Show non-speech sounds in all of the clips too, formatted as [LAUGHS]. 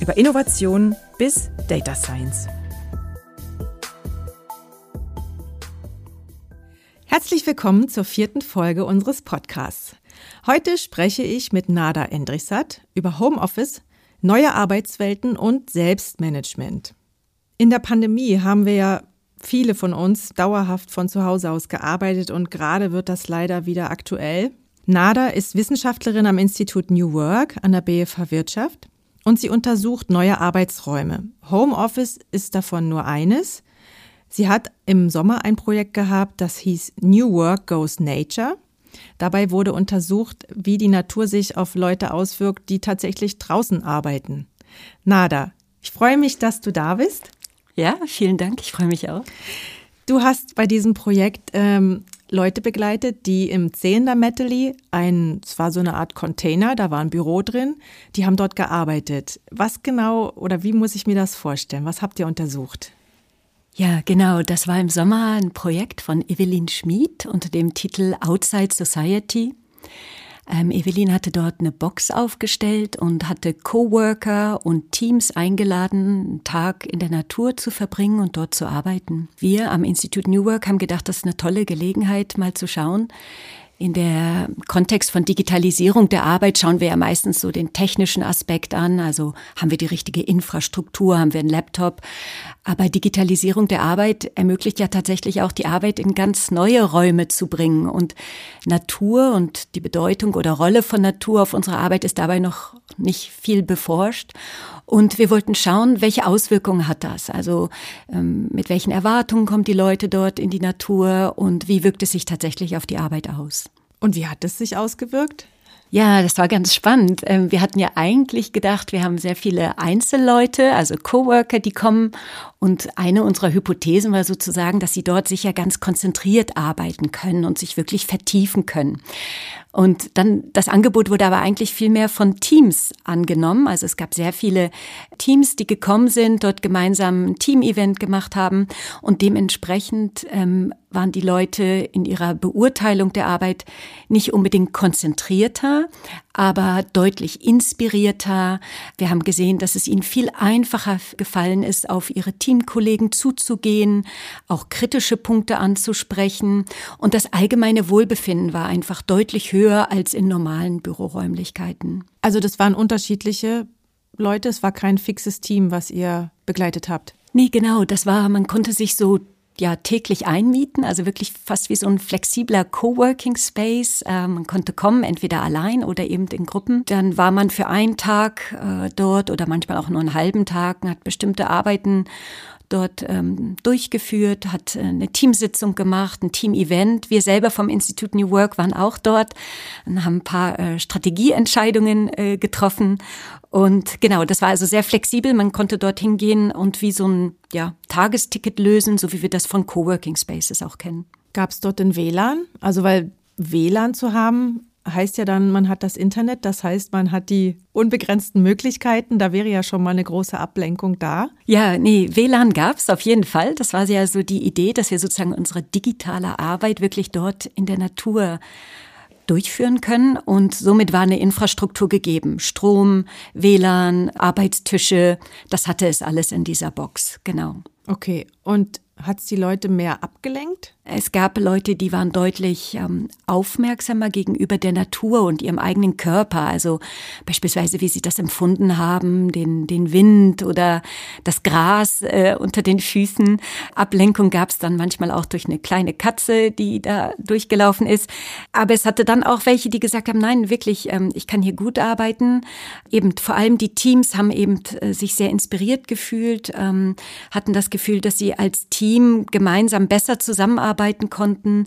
über Innovation bis Data Science. Herzlich willkommen zur vierten Folge unseres Podcasts. Heute spreche ich mit Nada Endrichsat über Homeoffice, neue Arbeitswelten und Selbstmanagement. In der Pandemie haben wir ja viele von uns dauerhaft von zu Hause aus gearbeitet und gerade wird das leider wieder aktuell. Nada ist Wissenschaftlerin am Institut New Work an der BFH Wirtschaft und sie untersucht neue Arbeitsräume. Homeoffice ist davon nur eines. Sie hat im Sommer ein Projekt gehabt, das hieß New Work Goes Nature. Dabei wurde untersucht, wie die Natur sich auf Leute auswirkt, die tatsächlich draußen arbeiten. Nada, ich freue mich, dass du da bist. Ja, vielen Dank, ich freue mich auch. Du hast bei diesem Projekt ähm, Leute begleitet, die im Zehender Metally, ein, es war so eine Art Container, da war ein Büro drin, die haben dort gearbeitet. Was genau oder wie muss ich mir das vorstellen? Was habt ihr untersucht? Ja, genau. Das war im Sommer ein Projekt von Evelyn Schmid unter dem Titel Outside Society. Ähm, Evelyn hatte dort eine Box aufgestellt und hatte Coworker und Teams eingeladen, einen Tag in der Natur zu verbringen und dort zu arbeiten. Wir am Institut New Work haben gedacht, das ist eine tolle Gelegenheit, mal zu schauen, in der Kontext von Digitalisierung der Arbeit schauen wir ja meistens so den technischen Aspekt an. Also haben wir die richtige Infrastruktur, haben wir einen Laptop. Aber Digitalisierung der Arbeit ermöglicht ja tatsächlich auch die Arbeit in ganz neue Räume zu bringen. Und Natur und die Bedeutung oder Rolle von Natur auf unsere Arbeit ist dabei noch nicht viel beforscht. Und wir wollten schauen, welche Auswirkungen hat das? Also ähm, mit welchen Erwartungen kommen die Leute dort in die Natur und wie wirkt es sich tatsächlich auf die Arbeit aus? Und wie hat es sich ausgewirkt? Ja, das war ganz spannend. Ähm, wir hatten ja eigentlich gedacht, wir haben sehr viele Einzelleute, also Coworker, die kommen. Und eine unserer Hypothesen war sozusagen, dass sie dort sicher ganz konzentriert arbeiten können und sich wirklich vertiefen können. Und dann, das Angebot wurde aber eigentlich viel mehr von Teams angenommen. Also es gab sehr viele Teams, die gekommen sind, dort gemeinsam ein Team-Event gemacht haben. Und dementsprechend ähm, waren die Leute in ihrer Beurteilung der Arbeit nicht unbedingt konzentrierter, aber deutlich inspirierter. Wir haben gesehen, dass es ihnen viel einfacher gefallen ist, auf ihre Teamkollegen zuzugehen, auch kritische Punkte anzusprechen. Und das allgemeine Wohlbefinden war einfach deutlich höher als in normalen Büroräumlichkeiten. Also das waren unterschiedliche Leute, es war kein fixes Team, was ihr begleitet habt. Nee, genau, das war, man konnte sich so ja täglich einmieten, also wirklich fast wie so ein flexibler Coworking Space. Äh, man konnte kommen, entweder allein oder eben in Gruppen. Dann war man für einen Tag äh, dort oder manchmal auch nur einen halben Tag und hat bestimmte Arbeiten dort ähm, durchgeführt, hat äh, eine Teamsitzung gemacht, ein Team-Event. Wir selber vom Institut New Work waren auch dort und haben ein paar äh, Strategieentscheidungen äh, getroffen. Und genau, das war also sehr flexibel. Man konnte dort hingehen und wie so ein ja, Tagesticket lösen, so wie wir das von Coworking Spaces auch kennen. Gab es dort den WLAN? Also weil WLAN zu haben heißt ja dann, man hat das Internet, das heißt, man hat die unbegrenzten Möglichkeiten. Da wäre ja schon mal eine große Ablenkung da. Ja, nee, WLAN gab es auf jeden Fall. Das war ja so die Idee, dass wir sozusagen unsere digitale Arbeit wirklich dort in der Natur durchführen können. Und somit war eine Infrastruktur gegeben. Strom, WLAN, Arbeitstische, das hatte es alles in dieser Box, genau. Okay, und hat es die Leute mehr abgelenkt? Es gab Leute, die waren deutlich ähm, aufmerksamer gegenüber der Natur und ihrem eigenen Körper. Also beispielsweise, wie sie das empfunden haben, den, den Wind oder das Gras äh, unter den Füßen. Ablenkung gab es dann manchmal auch durch eine kleine Katze, die da durchgelaufen ist. Aber es hatte dann auch welche, die gesagt haben, nein, wirklich, ähm, ich kann hier gut arbeiten. Eben vor allem die Teams haben eben äh, sich sehr inspiriert gefühlt, ähm, hatten das Gefühl, dass sie als Team gemeinsam besser zusammenarbeiten arbeiten konnten.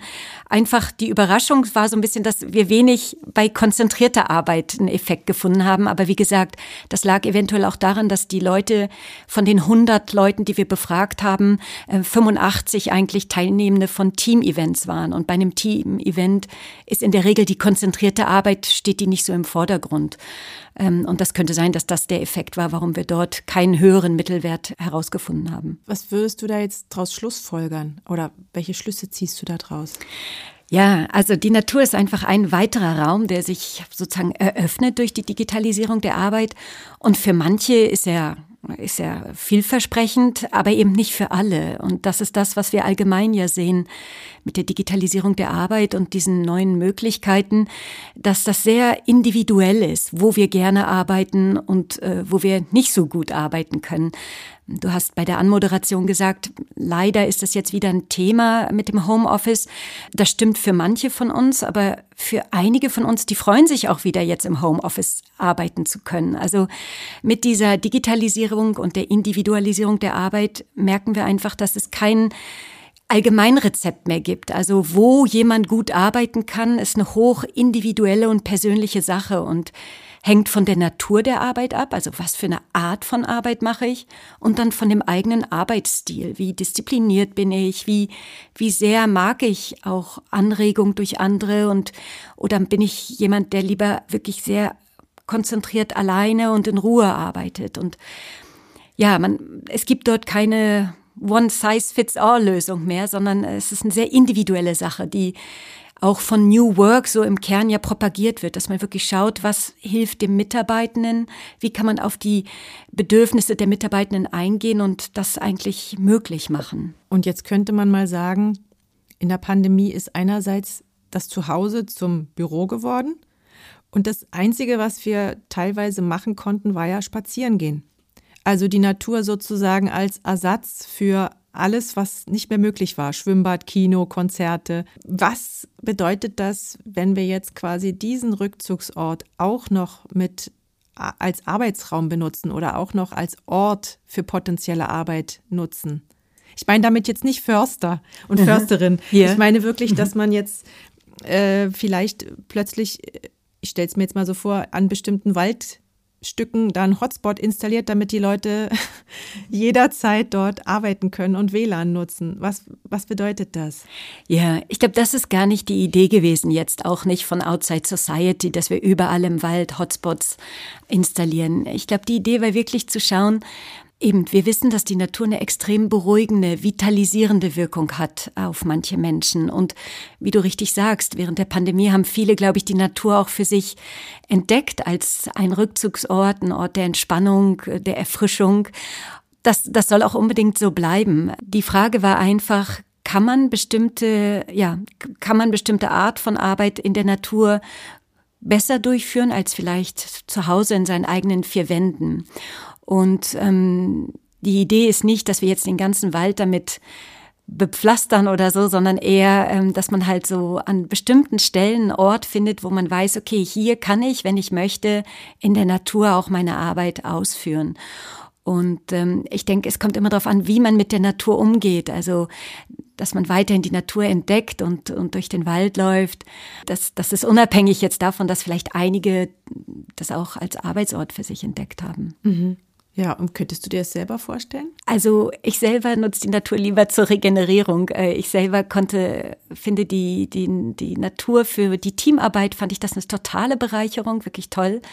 Einfach die Überraschung war so ein bisschen, dass wir wenig bei konzentrierter Arbeit einen Effekt gefunden haben. Aber wie gesagt, das lag eventuell auch daran, dass die Leute von den 100 Leuten, die wir befragt haben, 85 äh, eigentlich Teilnehmende von Team-Events waren. Und bei einem Team-Event ist in der Regel die konzentrierte Arbeit, steht die nicht so im Vordergrund. Ähm, und das könnte sein, dass das der Effekt war, warum wir dort keinen höheren Mittelwert herausgefunden haben. Was würdest du da jetzt draus schlussfolgern? Oder welche Schlüsse ziehst du da draus? Ja, also die Natur ist einfach ein weiterer Raum, der sich sozusagen eröffnet durch die Digitalisierung der Arbeit. Und für manche ist er ist ja vielversprechend, aber eben nicht für alle. Und das ist das, was wir allgemein ja sehen mit der Digitalisierung der Arbeit und diesen neuen Möglichkeiten, dass das sehr individuell ist, wo wir gerne arbeiten und äh, wo wir nicht so gut arbeiten können. Du hast bei der Anmoderation gesagt, leider ist das jetzt wieder ein Thema mit dem Homeoffice. Das stimmt für manche von uns, aber für einige von uns, die freuen sich auch wieder jetzt im Homeoffice arbeiten zu können. Also mit dieser Digitalisierung und der Individualisierung der Arbeit merken wir einfach, dass es kein Allgemeinrezept mehr gibt. Also wo jemand gut arbeiten kann, ist eine hoch individuelle und persönliche Sache und hängt von der Natur der Arbeit ab, also was für eine Art von Arbeit mache ich und dann von dem eigenen Arbeitsstil. Wie diszipliniert bin ich? Wie, wie sehr mag ich auch Anregung durch andere und, oder bin ich jemand, der lieber wirklich sehr konzentriert alleine und in Ruhe arbeitet und ja, man, es gibt dort keine One-Size-Fits-All-Lösung mehr, sondern es ist eine sehr individuelle Sache, die auch von New Work so im Kern ja propagiert wird, dass man wirklich schaut, was hilft dem Mitarbeitenden, wie kann man auf die Bedürfnisse der Mitarbeitenden eingehen und das eigentlich möglich machen. Und jetzt könnte man mal sagen, in der Pandemie ist einerseits das Zuhause zum Büro geworden und das Einzige, was wir teilweise machen konnten, war ja spazieren gehen. Also die Natur sozusagen als Ersatz für alles, was nicht mehr möglich war. Schwimmbad, Kino, Konzerte. Was bedeutet das, wenn wir jetzt quasi diesen Rückzugsort auch noch mit als Arbeitsraum benutzen oder auch noch als Ort für potenzielle Arbeit nutzen? Ich meine damit jetzt nicht Förster und Försterin. [LAUGHS] yeah. Ich meine wirklich, dass man jetzt äh, vielleicht plötzlich, ich stelle es mir jetzt mal so vor, an bestimmten Wald Stücken dann Hotspot installiert, damit die Leute [LAUGHS] jederzeit dort arbeiten können und WLAN nutzen. Was, was bedeutet das? Ja, ich glaube, das ist gar nicht die Idee gewesen, jetzt auch nicht von Outside Society, dass wir überall im Wald Hotspots installieren. Ich glaube, die Idee war wirklich zu schauen, Eben, wir wissen, dass die Natur eine extrem beruhigende, vitalisierende Wirkung hat auf manche Menschen. Und wie du richtig sagst, während der Pandemie haben viele, glaube ich, die Natur auch für sich entdeckt als ein Rückzugsort, ein Ort der Entspannung, der Erfrischung. Das, das soll auch unbedingt so bleiben. Die Frage war einfach, kann man bestimmte, ja, kann man bestimmte Art von Arbeit in der Natur besser durchführen als vielleicht zu Hause in seinen eigenen vier Wänden? Und ähm, die Idee ist nicht, dass wir jetzt den ganzen Wald damit bepflastern oder so, sondern eher, ähm, dass man halt so an bestimmten Stellen einen Ort findet, wo man weiß, okay, hier kann ich, wenn ich möchte, in der Natur auch meine Arbeit ausführen. Und ähm, ich denke, es kommt immer darauf an, wie man mit der Natur umgeht. Also, dass man weiterhin die Natur entdeckt und, und durch den Wald läuft. Das, das ist unabhängig jetzt davon, dass vielleicht einige das auch als Arbeitsort für sich entdeckt haben. Mhm. Ja, und könntest du dir das selber vorstellen? Also ich selber nutze die Natur lieber zur Regenerierung. Äh, ich selber konnte, finde die, die, die Natur für die Teamarbeit, fand ich das eine totale Bereicherung, wirklich toll.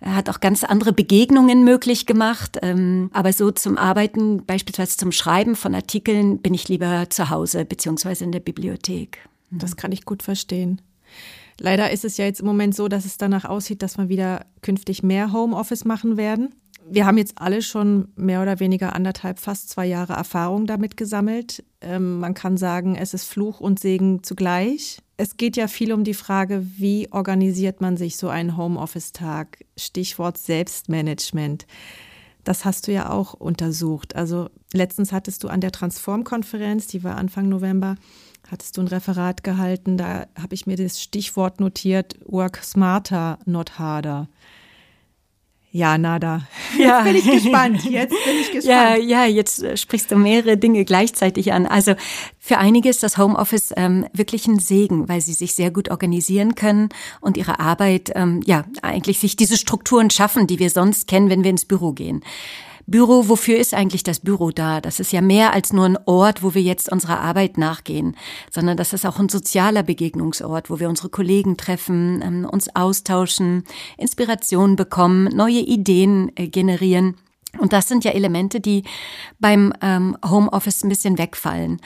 Hat auch ganz andere Begegnungen möglich gemacht. Ähm, aber so zum Arbeiten, beispielsweise zum Schreiben von Artikeln, bin ich lieber zu Hause beziehungsweise in der Bibliothek. Mhm. Das kann ich gut verstehen. Leider ist es ja jetzt im Moment so, dass es danach aussieht, dass wir wieder künftig mehr Homeoffice machen werden wir haben jetzt alle schon mehr oder weniger anderthalb, fast zwei Jahre Erfahrung damit gesammelt. Ähm, man kann sagen, es ist Fluch und Segen zugleich. Es geht ja viel um die Frage, wie organisiert man sich so einen Homeoffice-Tag? Stichwort Selbstmanagement. Das hast du ja auch untersucht. Also letztens hattest du an der Transform-Konferenz, die war Anfang November, hattest du ein Referat gehalten. Da habe ich mir das Stichwort notiert, Work smarter, not harder. Ja, nada. ja. bin ich gespannt. Jetzt bin ich [LAUGHS] gespannt. Ja, ja, jetzt äh, sprichst du mehrere Dinge gleichzeitig an. Also für einige ist das Homeoffice ähm, wirklich ein Segen, weil sie sich sehr gut organisieren können und ihre Arbeit, ähm, ja, eigentlich sich diese Strukturen schaffen, die wir sonst kennen, wenn wir ins Büro gehen. Büro, wofür ist eigentlich das Büro da? Das ist ja mehr als nur ein Ort, wo wir jetzt unserer Arbeit nachgehen, sondern das ist auch ein sozialer Begegnungsort, wo wir unsere Kollegen treffen, ähm, uns austauschen, Inspiration bekommen, neue Ideen äh, generieren. Und das sind ja Elemente, die beim ähm, Homeoffice ein bisschen wegfallen.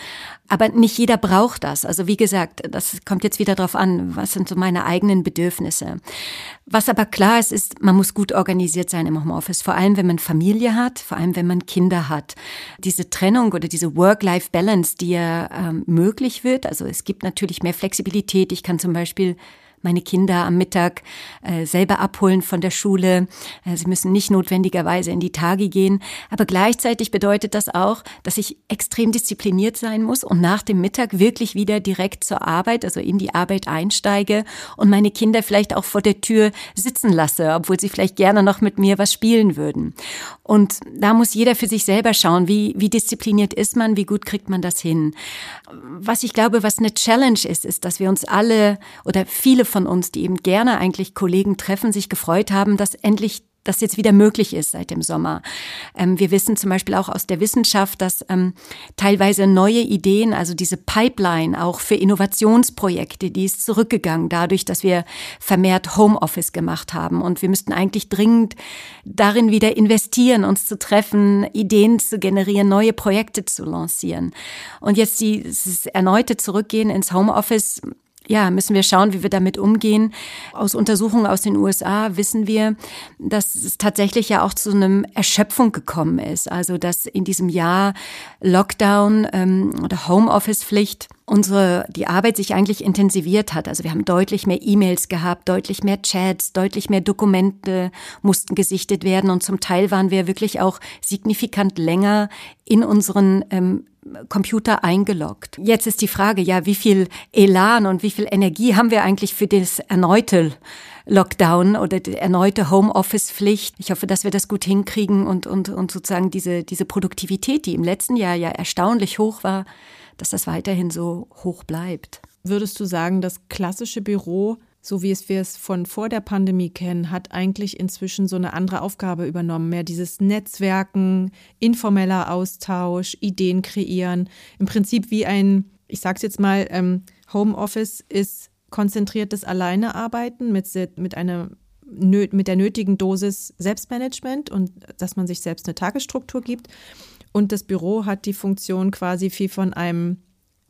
Aber nicht jeder braucht das. Also wie gesagt, das kommt jetzt wieder darauf an, was sind so meine eigenen Bedürfnisse. Was aber klar ist, ist, man muss gut organisiert sein im Homeoffice, vor allem wenn man Familie hat, vor allem wenn man Kinder hat. Diese Trennung oder diese Work-Life-Balance, die ja ähm, möglich wird, also es gibt natürlich mehr Flexibilität. Ich kann zum Beispiel meine Kinder am Mittag äh, selber abholen von der Schule. Äh, sie müssen nicht notwendigerweise in die Tage gehen. Aber gleichzeitig bedeutet das auch, dass ich extrem diszipliniert sein muss und nach dem Mittag wirklich wieder direkt zur Arbeit, also in die Arbeit einsteige und meine Kinder vielleicht auch vor der Tür sitzen lasse, obwohl sie vielleicht gerne noch mit mir was spielen würden. Und da muss jeder für sich selber schauen, wie, wie diszipliniert ist man, wie gut kriegt man das hin. Was ich glaube, was eine Challenge ist, ist, dass wir uns alle oder viele von uns, die eben gerne eigentlich Kollegen treffen, sich gefreut haben, dass endlich das jetzt wieder möglich ist seit dem Sommer. Ähm, wir wissen zum Beispiel auch aus der Wissenschaft, dass ähm, teilweise neue Ideen, also diese Pipeline auch für Innovationsprojekte, die ist zurückgegangen dadurch, dass wir vermehrt Homeoffice gemacht haben. Und wir müssten eigentlich dringend darin wieder investieren, uns zu treffen, Ideen zu generieren, neue Projekte zu lancieren. Und jetzt dieses erneute Zurückgehen ins Homeoffice ja, müssen wir schauen, wie wir damit umgehen. Aus Untersuchungen aus den USA wissen wir, dass es tatsächlich ja auch zu einem Erschöpfung gekommen ist. Also, dass in diesem Jahr Lockdown ähm, oder Homeoffice-Pflicht unsere, die Arbeit sich eigentlich intensiviert hat. Also wir haben deutlich mehr E-Mails gehabt, deutlich mehr Chats, deutlich mehr Dokumente mussten gesichtet werden und zum Teil waren wir wirklich auch signifikant länger in unseren ähm, Computer eingeloggt. Jetzt ist die Frage, ja, wie viel Elan und wie viel Energie haben wir eigentlich für das erneute Lockdown oder die erneute Homeoffice-Pflicht. Ich hoffe, dass wir das gut hinkriegen und, und, und sozusagen diese, diese Produktivität, die im letzten Jahr ja erstaunlich hoch war, dass das weiterhin so hoch bleibt. Würdest du sagen, das klassische Büro so wie es wir es von vor der Pandemie kennen, hat eigentlich inzwischen so eine andere Aufgabe übernommen. Mehr dieses Netzwerken, informeller Austausch, Ideen kreieren. Im Prinzip wie ein, ich sag's jetzt mal, ähm, Homeoffice ist konzentriertes Alleinearbeiten mit, mit einer mit der nötigen Dosis Selbstmanagement und dass man sich selbst eine Tagesstruktur gibt. Und das Büro hat die Funktion quasi wie von einem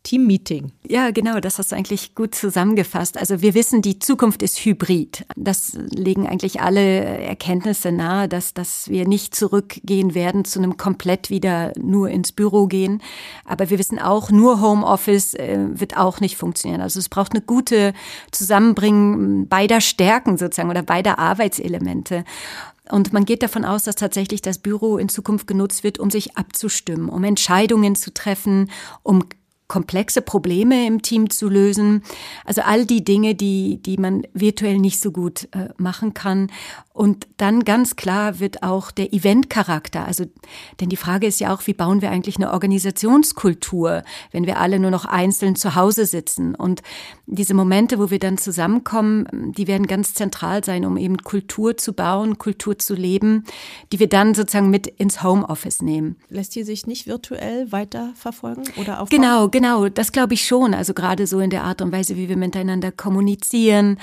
Teammeeting. Ja, genau, das hast du eigentlich gut zusammengefasst. Also wir wissen, die Zukunft ist hybrid. Das legen eigentlich alle Erkenntnisse nahe, dass, dass wir nicht zurückgehen werden zu einem komplett wieder nur ins Büro gehen. Aber wir wissen auch, nur Homeoffice äh, wird auch nicht funktionieren. Also es braucht eine gute Zusammenbringen beider Stärken sozusagen oder beider Arbeitselemente. Und man geht davon aus, dass tatsächlich das Büro in Zukunft genutzt wird, um sich abzustimmen, um Entscheidungen zu treffen, um komplexe Probleme im Team zu lösen. Also all die Dinge, die, die man virtuell nicht so gut äh, machen kann. Und dann ganz klar wird auch der Eventcharakter, also, denn die Frage ist ja auch, wie bauen wir eigentlich eine Organisationskultur, wenn wir alle nur noch einzeln zu Hause sitzen? Und diese Momente, wo wir dann zusammenkommen, die werden ganz zentral sein, um eben Kultur zu bauen, Kultur zu leben, die wir dann sozusagen mit ins Homeoffice nehmen. Lässt die sich nicht virtuell weiterverfolgen oder aufbauen? Genau, genau, das glaube ich schon. Also gerade so in der Art und Weise, wie wir miteinander kommunizieren,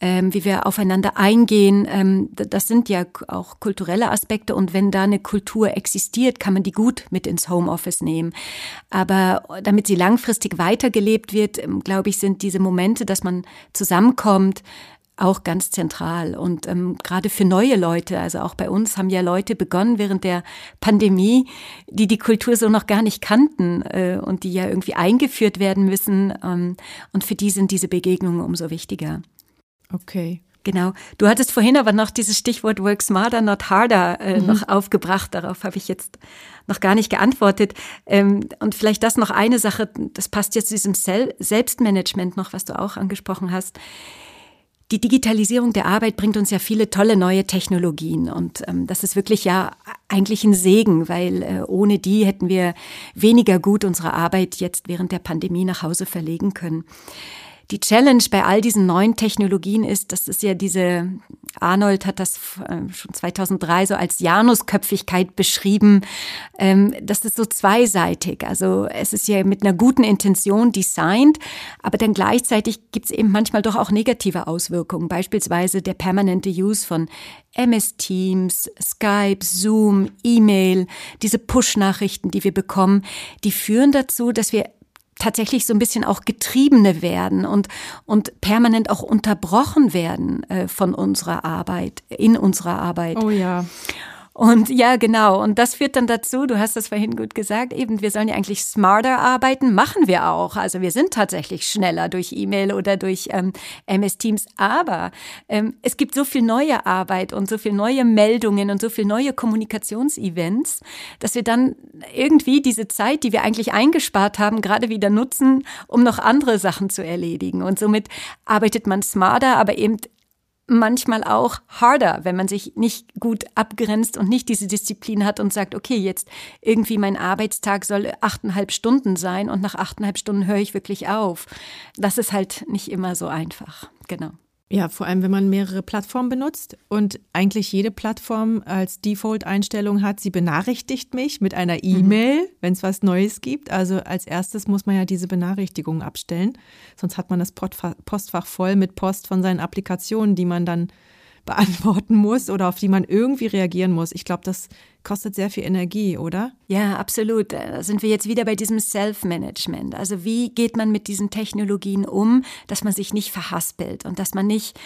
ähm, wie wir aufeinander eingehen. Ähm, das sind ja auch kulturelle Aspekte und wenn da eine Kultur existiert, kann man die gut mit ins Homeoffice nehmen. Aber damit sie langfristig weitergelebt wird, ähm, glaube ich, sind diese Momente, dass man zusammenkommt, auch ganz zentral. Und ähm, gerade für neue Leute, also auch bei uns haben ja Leute begonnen während der Pandemie, die die Kultur so noch gar nicht kannten äh, und die ja irgendwie eingeführt werden müssen. Ähm, und für die sind diese Begegnungen umso wichtiger. Okay. Genau. Du hattest vorhin aber noch dieses Stichwort Work Smarter, Not Harder äh, mhm. noch aufgebracht. Darauf habe ich jetzt noch gar nicht geantwortet. Ähm, und vielleicht das noch eine Sache, das passt jetzt zu diesem Sel Selbstmanagement noch, was du auch angesprochen hast. die Digitalisierung der Arbeit bringt uns ja viele tolle neue Technologien und ähm, das ist wirklich ja eigentlich ein Segen, weil äh, ohne die hätten wir weniger gut unsere Arbeit jetzt während der Pandemie nach Hause verlegen können. Die Challenge bei all diesen neuen Technologien ist, das ist ja diese, Arnold hat das äh, schon 2003 so als Janusköpfigkeit beschrieben, ähm, das ist so zweiseitig. Also es ist ja mit einer guten Intention designt, aber dann gleichzeitig gibt es eben manchmal doch auch negative Auswirkungen, beispielsweise der permanente Use von MS Teams, Skype, Zoom, E-Mail, diese Push-Nachrichten, die wir bekommen, die führen dazu, dass wir tatsächlich so ein bisschen auch Getriebene werden und, und permanent auch unterbrochen werden äh, von unserer Arbeit, in unserer Arbeit. Oh ja. Und ja, genau. Und das führt dann dazu, du hast das vorhin gut gesagt, eben, wir sollen ja eigentlich smarter arbeiten, machen wir auch. Also wir sind tatsächlich schneller durch E-Mail oder durch ähm, MS Teams. Aber ähm, es gibt so viel neue Arbeit und so viel neue Meldungen und so viel neue Kommunikationsevents, dass wir dann irgendwie diese Zeit, die wir eigentlich eingespart haben, gerade wieder nutzen, um noch andere Sachen zu erledigen. Und somit arbeitet man smarter, aber eben manchmal auch harder, wenn man sich nicht gut abgrenzt und nicht diese Disziplin hat und sagt, okay, jetzt irgendwie mein Arbeitstag soll achteinhalb Stunden sein und nach achteinhalb Stunden höre ich wirklich auf. Das ist halt nicht immer so einfach. Genau. Ja, vor allem, wenn man mehrere Plattformen benutzt und eigentlich jede Plattform als Default-Einstellung hat, sie benachrichtigt mich mit einer mhm. E-Mail, mhm. wenn es was Neues gibt. Also als erstes muss man ja diese Benachrichtigung abstellen, sonst hat man das Postfach voll mit Post von seinen Applikationen, die man dann beantworten muss oder auf die man irgendwie reagieren muss. Ich glaube, das kostet sehr viel Energie, oder? Ja, absolut. Da sind wir jetzt wieder bei diesem Self-Management. Also wie geht man mit diesen Technologien um, dass man sich nicht verhaspelt und dass man nicht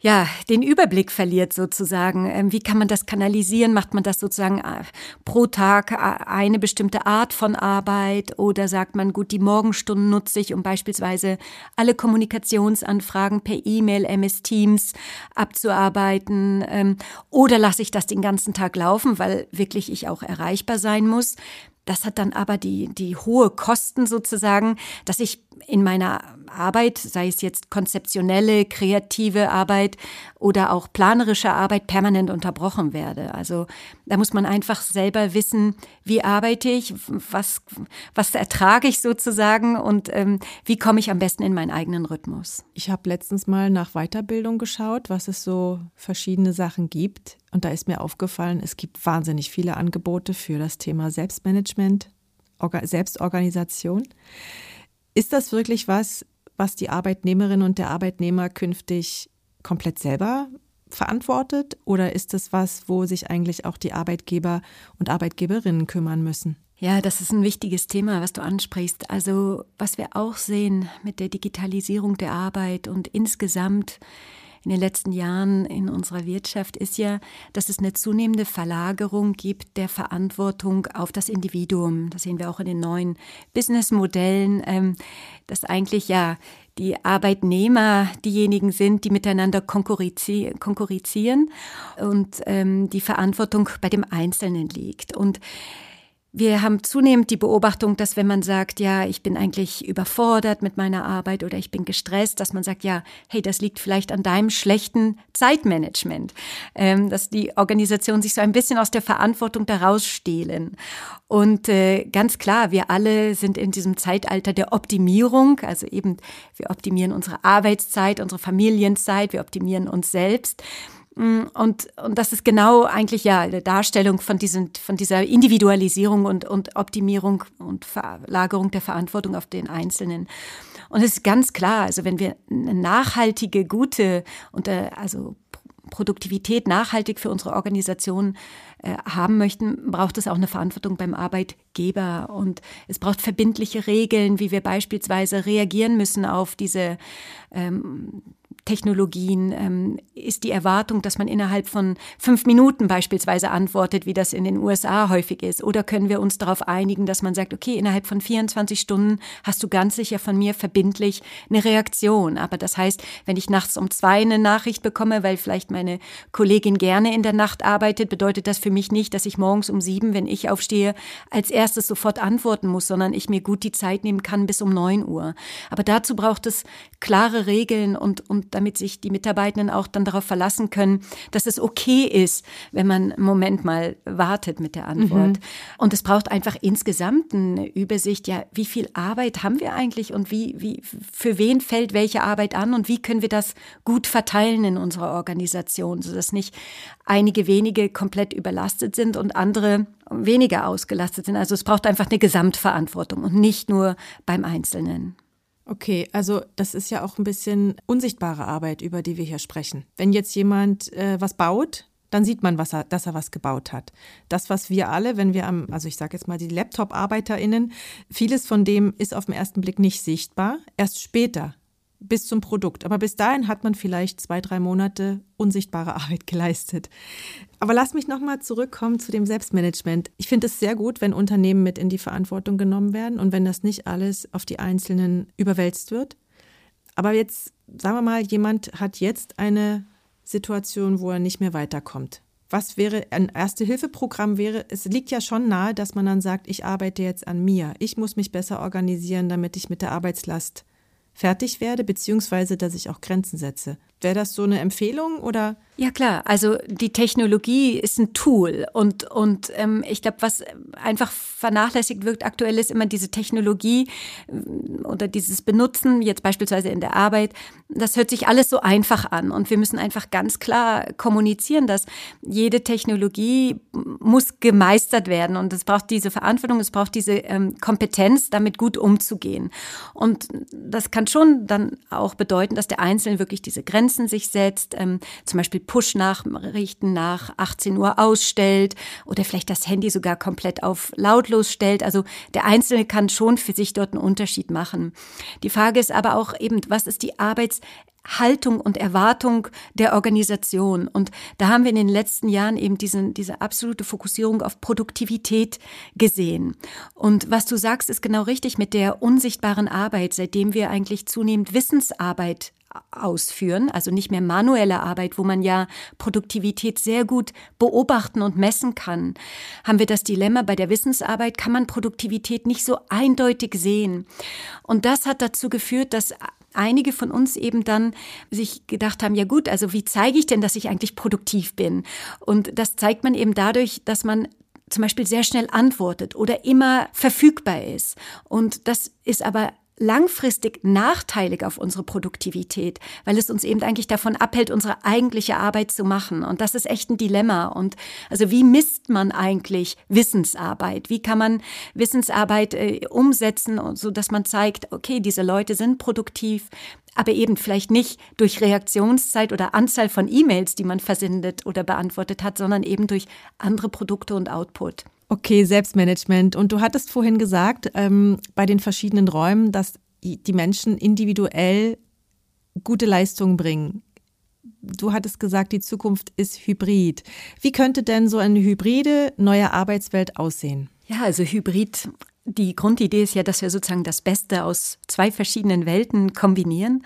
ja, den Überblick verliert sozusagen. Ähm, wie kann man das kanalisieren? Macht man das sozusagen äh, pro Tag äh, eine bestimmte Art von Arbeit oder sagt man, gut, die Morgenstunden nutze ich, um beispielsweise alle Kommunikationsanfragen per E-Mail, MS Teams abzuarbeiten ähm, oder lasse ich das den ganzen Tag laufen, weil wirklich ich auch erreichbar sein muss. Das hat dann aber die, die hohe Kosten sozusagen, dass ich in meiner Arbeit, sei es jetzt konzeptionelle, kreative Arbeit oder auch planerische Arbeit, permanent unterbrochen werde. Also da muss man einfach selber wissen, wie arbeite ich, was, was ertrage ich sozusagen und ähm, wie komme ich am besten in meinen eigenen Rhythmus. Ich habe letztens mal nach Weiterbildung geschaut, was es so verschiedene Sachen gibt. Und da ist mir aufgefallen, es gibt wahnsinnig viele Angebote für das Thema Selbstmanagement, Selbstorganisation. Ist das wirklich was, was die Arbeitnehmerin und der Arbeitnehmer künftig komplett selber verantwortet? Oder ist das was, wo sich eigentlich auch die Arbeitgeber und Arbeitgeberinnen kümmern müssen? Ja, das ist ein wichtiges Thema, was du ansprichst. Also was wir auch sehen mit der Digitalisierung der Arbeit und insgesamt in den letzten Jahren in unserer Wirtschaft ist ja, dass es eine zunehmende Verlagerung gibt der Verantwortung auf das Individuum. Das sehen wir auch in den neuen Businessmodellen, ähm, dass eigentlich ja die Arbeitnehmer diejenigen sind, die miteinander konkurrizieren und ähm, die Verantwortung bei dem Einzelnen liegt. Und wir haben zunehmend die Beobachtung, dass wenn man sagt, ja, ich bin eigentlich überfordert mit meiner Arbeit oder ich bin gestresst, dass man sagt, ja, hey, das liegt vielleicht an deinem schlechten Zeitmanagement, ähm, dass die Organisation sich so ein bisschen aus der Verantwortung daraus stehlen. Und äh, ganz klar, wir alle sind in diesem Zeitalter der Optimierung, also eben wir optimieren unsere Arbeitszeit, unsere Familienzeit, wir optimieren uns selbst. Mm, und, und das ist genau eigentlich ja eine Darstellung von, diesen, von dieser Individualisierung und, und Optimierung und Verlagerung der Verantwortung auf den Einzelnen. Und es ist ganz klar, also wenn wir eine nachhaltige, gute und äh, also Produktivität nachhaltig für unsere Organisation äh, haben möchten, braucht es auch eine Verantwortung beim Arbeitgeber. Und es braucht verbindliche Regeln, wie wir beispielsweise reagieren müssen auf diese ähm, Technologien ähm, ist die Erwartung, dass man innerhalb von fünf Minuten beispielsweise antwortet, wie das in den USA häufig ist? Oder können wir uns darauf einigen, dass man sagt, okay, innerhalb von 24 Stunden hast du ganz sicher von mir verbindlich eine Reaktion. Aber das heißt, wenn ich nachts um zwei eine Nachricht bekomme, weil vielleicht meine Kollegin gerne in der Nacht arbeitet, bedeutet das für mich nicht, dass ich morgens um sieben, wenn ich aufstehe, als erstes sofort antworten muss, sondern ich mir gut die Zeit nehmen kann bis um neun Uhr. Aber dazu braucht es klare Regeln und, und damit sich die Mitarbeitenden auch dann darauf verlassen können, dass es okay ist, wenn man einen Moment mal wartet mit der Antwort. Mhm. Und es braucht einfach insgesamt eine Übersicht, ja, wie viel Arbeit haben wir eigentlich und wie, wie, für wen fällt welche Arbeit an und wie können wir das gut verteilen in unserer Organisation, sodass nicht einige wenige komplett überlastet sind und andere weniger ausgelastet sind. Also es braucht einfach eine Gesamtverantwortung und nicht nur beim Einzelnen. Okay, also das ist ja auch ein bisschen unsichtbare Arbeit, über die wir hier sprechen. Wenn jetzt jemand äh, was baut, dann sieht man, er, dass er was gebaut hat. Das, was wir alle, wenn wir am, also ich sage jetzt mal die Laptop-ArbeiterInnen, vieles von dem ist auf den ersten Blick nicht sichtbar. Erst später bis zum Produkt. Aber bis dahin hat man vielleicht zwei, drei Monate unsichtbare Arbeit geleistet. Aber lass mich nochmal zurückkommen zu dem Selbstmanagement. Ich finde es sehr gut, wenn Unternehmen mit in die Verantwortung genommen werden und wenn das nicht alles auf die Einzelnen überwälzt wird. Aber jetzt, sagen wir mal, jemand hat jetzt eine Situation, wo er nicht mehr weiterkommt. Was wäre ein Erste-Hilfe-Programm wäre? Es liegt ja schon nahe, dass man dann sagt, ich arbeite jetzt an mir. Ich muss mich besser organisieren, damit ich mit der Arbeitslast fertig werde, beziehungsweise dass ich auch Grenzen setze. Wäre das so eine Empfehlung oder? Ja klar, also die Technologie ist ein Tool und, und ähm, ich glaube, was einfach vernachlässigt wirkt aktuell ist immer diese Technologie äh, oder dieses Benutzen, jetzt beispielsweise in der Arbeit, das hört sich alles so einfach an und wir müssen einfach ganz klar kommunizieren, dass jede Technologie muss gemeistert werden und es braucht diese Verantwortung, es braucht diese ähm, Kompetenz, damit gut umzugehen. Und das kann schon dann auch bedeuten, dass der Einzelne wirklich diese Grenzen Grenzen sich setzt, ähm, zum Beispiel Push-Nachrichten nach 18 Uhr ausstellt oder vielleicht das Handy sogar komplett auf lautlos stellt. Also der Einzelne kann schon für sich dort einen Unterschied machen. Die Frage ist aber auch eben, was ist die Arbeits Haltung und Erwartung der Organisation. Und da haben wir in den letzten Jahren eben diese, diese absolute Fokussierung auf Produktivität gesehen. Und was du sagst, ist genau richtig mit der unsichtbaren Arbeit, seitdem wir eigentlich zunehmend Wissensarbeit ausführen, also nicht mehr manuelle Arbeit, wo man ja Produktivität sehr gut beobachten und messen kann, haben wir das Dilemma bei der Wissensarbeit, kann man Produktivität nicht so eindeutig sehen. Und das hat dazu geführt, dass einige von uns eben dann sich gedacht haben, ja gut, also wie zeige ich denn, dass ich eigentlich produktiv bin? Und das zeigt man eben dadurch, dass man zum Beispiel sehr schnell antwortet oder immer verfügbar ist. Und das ist aber langfristig nachteilig auf unsere Produktivität, weil es uns eben eigentlich davon abhält, unsere eigentliche Arbeit zu machen. Und das ist echt ein Dilemma. Und also wie misst man eigentlich Wissensarbeit? Wie kann man Wissensarbeit äh, umsetzen, so dass man zeigt, okay, diese Leute sind produktiv, aber eben vielleicht nicht durch Reaktionszeit oder Anzahl von E-Mails, die man versendet oder beantwortet hat, sondern eben durch andere Produkte und Output. Okay, Selbstmanagement. Und du hattest vorhin gesagt, ähm, bei den verschiedenen Räumen, dass die Menschen individuell gute Leistungen bringen. Du hattest gesagt, die Zukunft ist hybrid. Wie könnte denn so eine hybride neue Arbeitswelt aussehen? Ja, also hybrid. Die Grundidee ist ja, dass wir sozusagen das Beste aus zwei verschiedenen Welten kombinieren.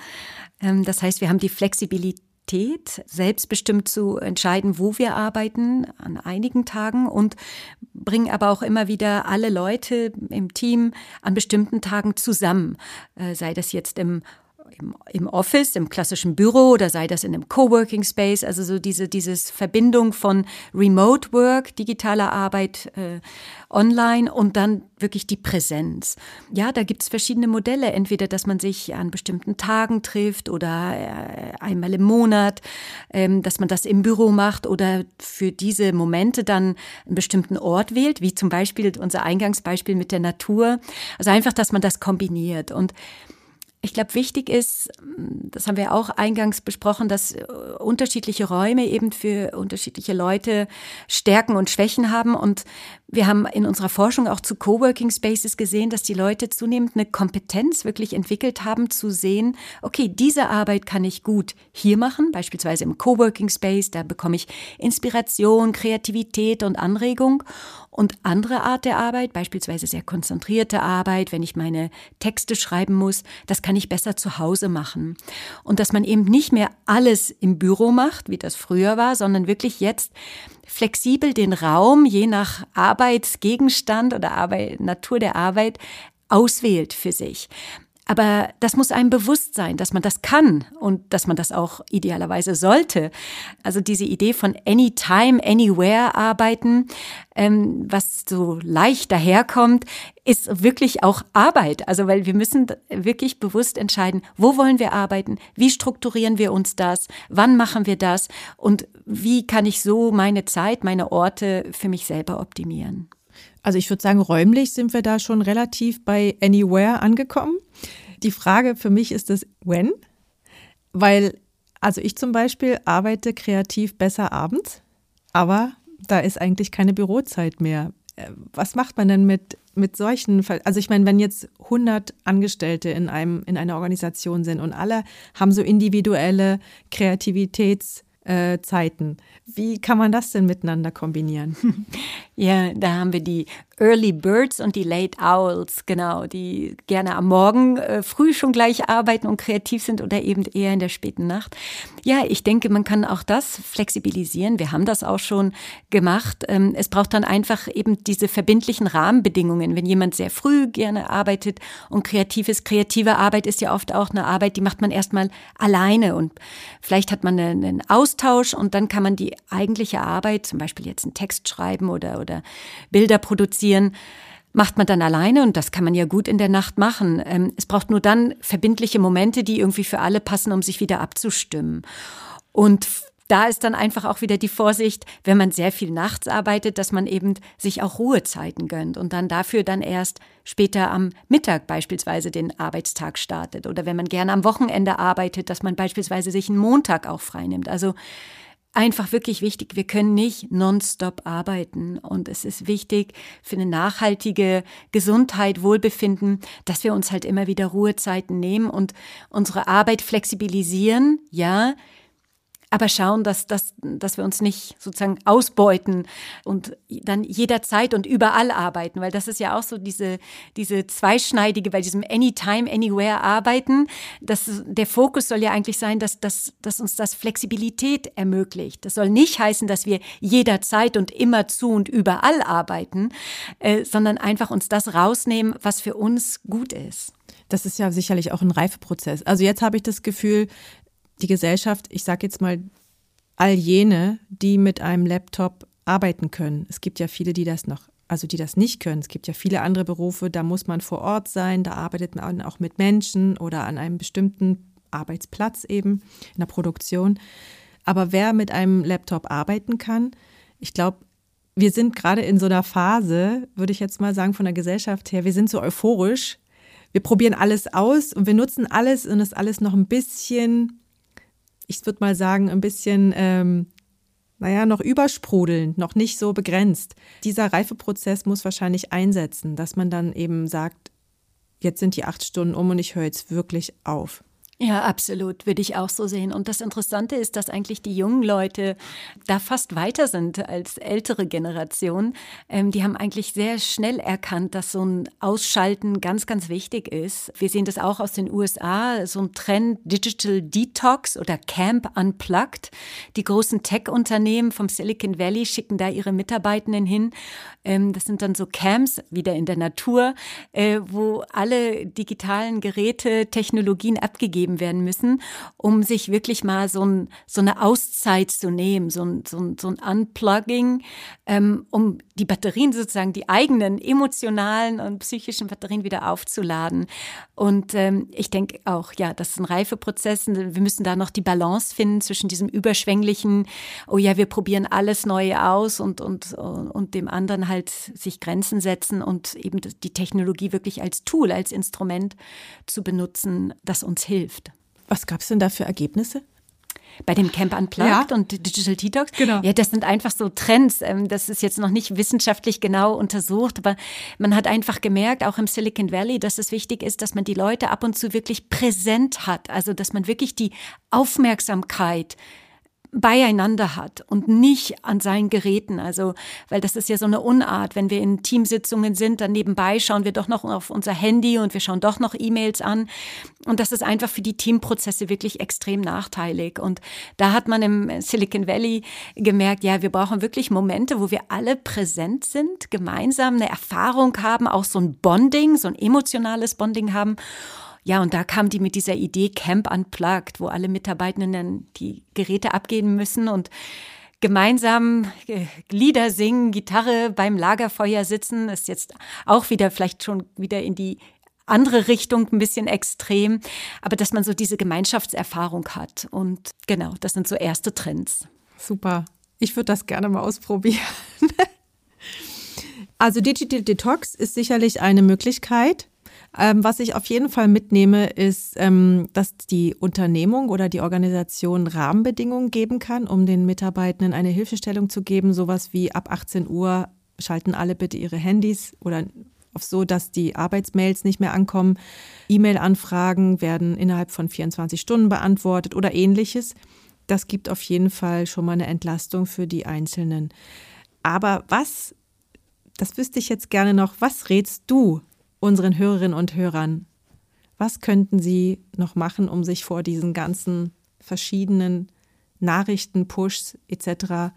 Ähm, das heißt, wir haben die Flexibilität Flexibilität, selbstbestimmt zu entscheiden, wo wir arbeiten an einigen Tagen und bringen aber auch immer wieder alle Leute im Team an bestimmten Tagen zusammen, äh, sei das jetzt im im, im Office, im klassischen Büro oder sei das in einem Coworking Space, also so diese dieses Verbindung von Remote Work, digitaler Arbeit äh, online und dann wirklich die Präsenz. Ja, da gibt es verschiedene Modelle, entweder dass man sich an bestimmten Tagen trifft oder äh, einmal im Monat, ähm, dass man das im Büro macht oder für diese Momente dann einen bestimmten Ort wählt, wie zum Beispiel unser Eingangsbeispiel mit der Natur. Also einfach, dass man das kombiniert und ich glaube, wichtig ist, das haben wir auch eingangs besprochen, dass äh, unterschiedliche Räume eben für unterschiedliche Leute Stärken und Schwächen haben. Und wir haben in unserer Forschung auch zu Coworking Spaces gesehen, dass die Leute zunehmend eine Kompetenz wirklich entwickelt haben, zu sehen, okay, diese Arbeit kann ich gut hier machen, beispielsweise im Coworking Space, da bekomme ich Inspiration, Kreativität und Anregung. Und andere Art der Arbeit, beispielsweise sehr konzentrierte Arbeit, wenn ich meine Texte schreiben muss, das kann ich besser zu Hause machen. Und dass man eben nicht mehr alles im Büro macht, wie das früher war, sondern wirklich jetzt flexibel den Raum je nach Arbeitsgegenstand oder Arbeit, Natur der Arbeit auswählt für sich. Aber das muss einem bewusst sein, dass man das kann und dass man das auch idealerweise sollte. Also diese Idee von anytime, anywhere arbeiten, ähm, was so leicht daherkommt, ist wirklich auch Arbeit. Also weil wir müssen wirklich bewusst entscheiden, wo wollen wir arbeiten, wie strukturieren wir uns das, wann machen wir das und wie kann ich so meine Zeit, meine Orte für mich selber optimieren. Also ich würde sagen, räumlich sind wir da schon relativ bei Anywhere angekommen. Die Frage für mich ist das When, weil also ich zum Beispiel arbeite kreativ besser abends, aber da ist eigentlich keine Bürozeit mehr. Äh, was macht man denn mit, mit solchen, also ich meine, wenn jetzt 100 Angestellte in, einem, in einer Organisation sind und alle haben so individuelle Kreativitäts- äh. Wie kann man das denn miteinander kombinieren? [LAUGHS] Ja, da haben wir die Early Birds und die Late Owls, genau, die gerne am Morgen äh, früh schon gleich arbeiten und kreativ sind oder eben eher in der späten Nacht. Ja, ich denke, man kann auch das flexibilisieren. Wir haben das auch schon gemacht. Ähm, es braucht dann einfach eben diese verbindlichen Rahmenbedingungen. Wenn jemand sehr früh gerne arbeitet und kreativ ist, kreative Arbeit ist ja oft auch eine Arbeit, die macht man erstmal alleine und vielleicht hat man einen Austausch und dann kann man die eigentliche Arbeit, zum Beispiel jetzt einen Text schreiben oder, oder Bilder produzieren, produzieren, macht man dann alleine und das kann man ja gut in der Nacht machen. Ähm, es braucht nur dann verbindliche Momente, die irgendwie für alle passen, um sich wieder abzustimmen. Und da ist dann einfach auch wieder die Vorsicht, wenn man sehr viel nachts arbeitet, dass man eben sich auch Ruhezeiten gönnt und dann dafür dann erst später am Mittag beispielsweise den Arbeitstag startet. Oder wenn man gerne am Wochenende arbeitet, dass man beispielsweise sich einen Montag auch freinimmt. Also einfach wirklich wichtig. Wir können nicht nonstop arbeiten. Und es ist wichtig für eine nachhaltige Gesundheit, Wohlbefinden, dass wir uns halt immer wieder Ruhezeiten nehmen und unsere Arbeit flexibilisieren. Ja, aber schauen, dass, dass, dass wir uns nicht sozusagen ausbeuten und dann jederzeit und überall arbeiten, weil das ist ja auch so diese, diese zweischneidige, bei diesem Anytime, Anywhere arbeiten. Das, der Fokus soll ja eigentlich sein, dass, dass, dass uns das Flexibilität ermöglicht. Das soll nicht heißen, dass wir jederzeit und immer zu und überall arbeiten, äh, sondern einfach uns das rausnehmen, was für uns gut ist. Das ist ja sicherlich auch ein Reifeprozess. Also jetzt habe ich das Gefühl, die Gesellschaft, ich sage jetzt mal all jene, die mit einem Laptop arbeiten können. Es gibt ja viele, die das noch, also die das nicht können. Es gibt ja viele andere Berufe, da muss man vor Ort sein, da arbeitet man auch mit Menschen oder an einem bestimmten Arbeitsplatz eben in der Produktion. Aber wer mit einem Laptop arbeiten kann, ich glaube, wir sind gerade in so einer Phase, würde ich jetzt mal sagen, von der Gesellschaft her, wir sind so euphorisch. Wir probieren alles aus und wir nutzen alles und ist alles noch ein bisschen ich würde mal sagen, ein bisschen, ähm, naja, noch übersprudelnd, noch nicht so begrenzt. Dieser Reifeprozess muss wahrscheinlich einsetzen, dass man dann eben sagt, jetzt sind die acht Stunden um und ich höre jetzt wirklich auf. Ja, absolut, würde ich auch so sehen. Und das Interessante ist, dass eigentlich die jungen Leute da fast weiter sind als ältere Generationen. Ähm, die haben eigentlich sehr schnell erkannt, dass so ein Ausschalten ganz, ganz wichtig ist. Wir sehen das auch aus den USA, so ein Trend Digital Detox oder Camp Unplugged. Die großen Tech-Unternehmen vom Silicon Valley schicken da ihre Mitarbeitenden hin. Ähm, das sind dann so Camps wieder in der Natur, äh, wo alle digitalen Geräte, Technologien abgegeben gegeben werden müssen, um sich wirklich mal so, ein, so eine Auszeit zu nehmen, so ein, so ein, so ein Unplugging, ähm, um die Batterien sozusagen, die eigenen emotionalen und psychischen Batterien wieder aufzuladen. Und ähm, ich denke auch, ja, das ist ein Reifeprozess. Wir müssen da noch die Balance finden zwischen diesem überschwänglichen, oh ja, wir probieren alles Neue aus und, und, und dem anderen halt sich Grenzen setzen und eben die Technologie wirklich als Tool, als Instrument zu benutzen, das uns hilft. Was gab es denn da für Ergebnisse? bei dem Camp Unplugged ja. und Digital Detox. Genau. Ja, das sind einfach so Trends. Ähm, das ist jetzt noch nicht wissenschaftlich genau untersucht, aber man hat einfach gemerkt, auch im Silicon Valley, dass es wichtig ist, dass man die Leute ab und zu wirklich präsent hat. Also, dass man wirklich die Aufmerksamkeit beieinander hat und nicht an seinen Geräten. Also, weil das ist ja so eine Unart. Wenn wir in Teamsitzungen sind, dann nebenbei schauen wir doch noch auf unser Handy und wir schauen doch noch E-Mails an. Und das ist einfach für die Teamprozesse wirklich extrem nachteilig. Und da hat man im Silicon Valley gemerkt, ja, wir brauchen wirklich Momente, wo wir alle präsent sind, gemeinsam eine Erfahrung haben, auch so ein Bonding, so ein emotionales Bonding haben. Ja, und da kam die mit dieser Idee Camp Unplugged, wo alle Mitarbeitenden die Geräte abgeben müssen und gemeinsam äh, Lieder singen, Gitarre beim Lagerfeuer sitzen, ist jetzt auch wieder vielleicht schon wieder in die andere Richtung, ein bisschen extrem, aber dass man so diese Gemeinschaftserfahrung hat. Und genau, das sind so erste Trends. Super. Ich würde das gerne mal ausprobieren. [LAUGHS] also Digital Detox ist sicherlich eine Möglichkeit. Ähm, was ich auf jeden Fall mitnehme, ist, ähm, dass die Unternehmung oder die Organisation Rahmenbedingungen geben kann, um den Mitarbeitenden eine Hilfestellung zu geben. Sowas wie ab 18 Uhr schalten alle bitte ihre Handys oder auf so, dass die Arbeitsmails nicht mehr ankommen. E-Mail-Anfragen werden innerhalb von 24 Stunden beantwortet oder ähnliches. Das gibt auf jeden Fall schon mal eine Entlastung für die Einzelnen. Aber was, das wüsste ich jetzt gerne noch, was rätst du unseren Hörerinnen und Hörern? Was könnten sie noch machen, um sich vor diesen ganzen verschiedenen Nachrichten, Pushs etc.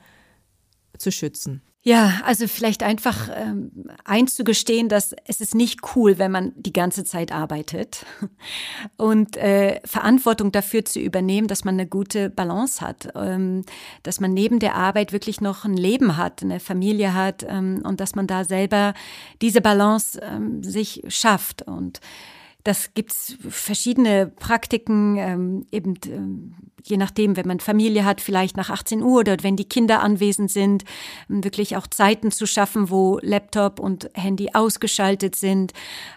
zu schützen? Ja, also vielleicht einfach ähm, einzugestehen, dass es ist nicht cool, wenn man die ganze Zeit arbeitet [LAUGHS] und äh, Verantwortung dafür zu übernehmen, dass man eine gute Balance hat, ähm, dass man neben der Arbeit wirklich noch ein Leben hat, eine Familie hat ähm, und dass man da selber diese Balance ähm, sich schafft. Und das gibt's verschiedene Praktiken, ähm, eben ähm, je nachdem, wenn man Familie hat, vielleicht nach 18 Uhr oder wenn die Kinder anwesend sind, wirklich auch Zeiten zu schaffen, wo Laptop und Handy ausgeschaltet sind.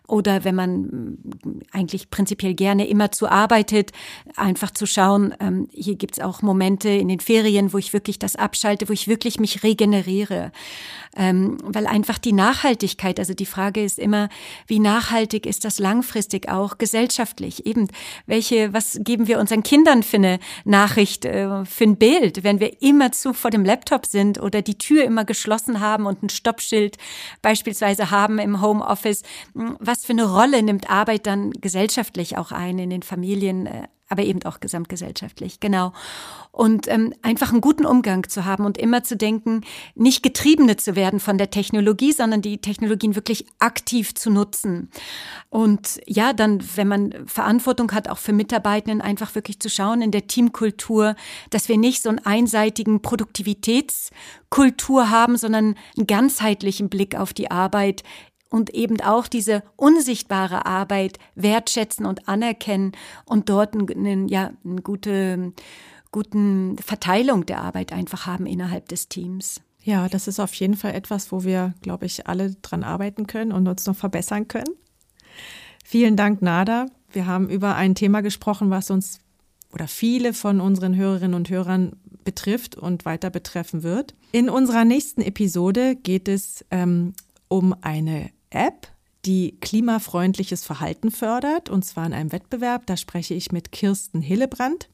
Oder wenn man eigentlich prinzipiell gerne immer zu arbeitet, einfach zu schauen, ähm, hier gibt's auch Momente in den Ferien, wo ich wirklich das abschalte, wo ich wirklich mich regeneriere. Ähm, weil einfach die Nachhaltigkeit, also die Frage ist immer, wie nachhaltig ist das langfristig auch gesellschaftlich? Eben, welche, was geben wir unseren Kindern für eine Nachricht, äh, für ein Bild, wenn wir immer zu vor dem Laptop sind oder die Tür immer geschlossen haben und ein Stoppschild beispielsweise haben im Homeoffice? Was für eine Rolle nimmt Arbeit dann gesellschaftlich auch ein in den Familien? Aber eben auch gesamtgesellschaftlich, genau. Und ähm, einfach einen guten Umgang zu haben und immer zu denken, nicht Getriebene zu werden von der Technologie, sondern die Technologien wirklich aktiv zu nutzen. Und ja, dann, wenn man Verantwortung hat, auch für Mitarbeitenden, einfach wirklich zu schauen in der Teamkultur, dass wir nicht so einen einseitigen Produktivitätskultur haben, sondern einen ganzheitlichen Blick auf die Arbeit und eben auch diese unsichtbare Arbeit wertschätzen und anerkennen und dort eine, ja, eine gute, guten Verteilung der Arbeit einfach haben innerhalb des Teams. Ja, das ist auf jeden Fall etwas, wo wir, glaube ich, alle dran arbeiten können und uns noch verbessern können. Vielen Dank, Nada. Wir haben über ein Thema gesprochen, was uns oder viele von unseren Hörerinnen und Hörern betrifft und weiter betreffen wird. In unserer nächsten Episode geht es ähm, um eine App, die klimafreundliches Verhalten fördert, und zwar in einem Wettbewerb. Da spreche ich mit Kirsten Hillebrand.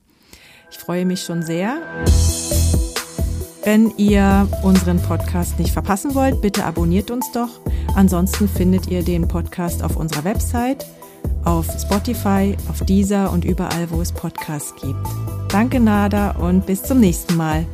Ich freue mich schon sehr. Wenn ihr unseren Podcast nicht verpassen wollt, bitte abonniert uns doch. Ansonsten findet ihr den Podcast auf unserer Website, auf Spotify, auf Deezer und überall, wo es Podcasts gibt. Danke, Nada, und bis zum nächsten Mal.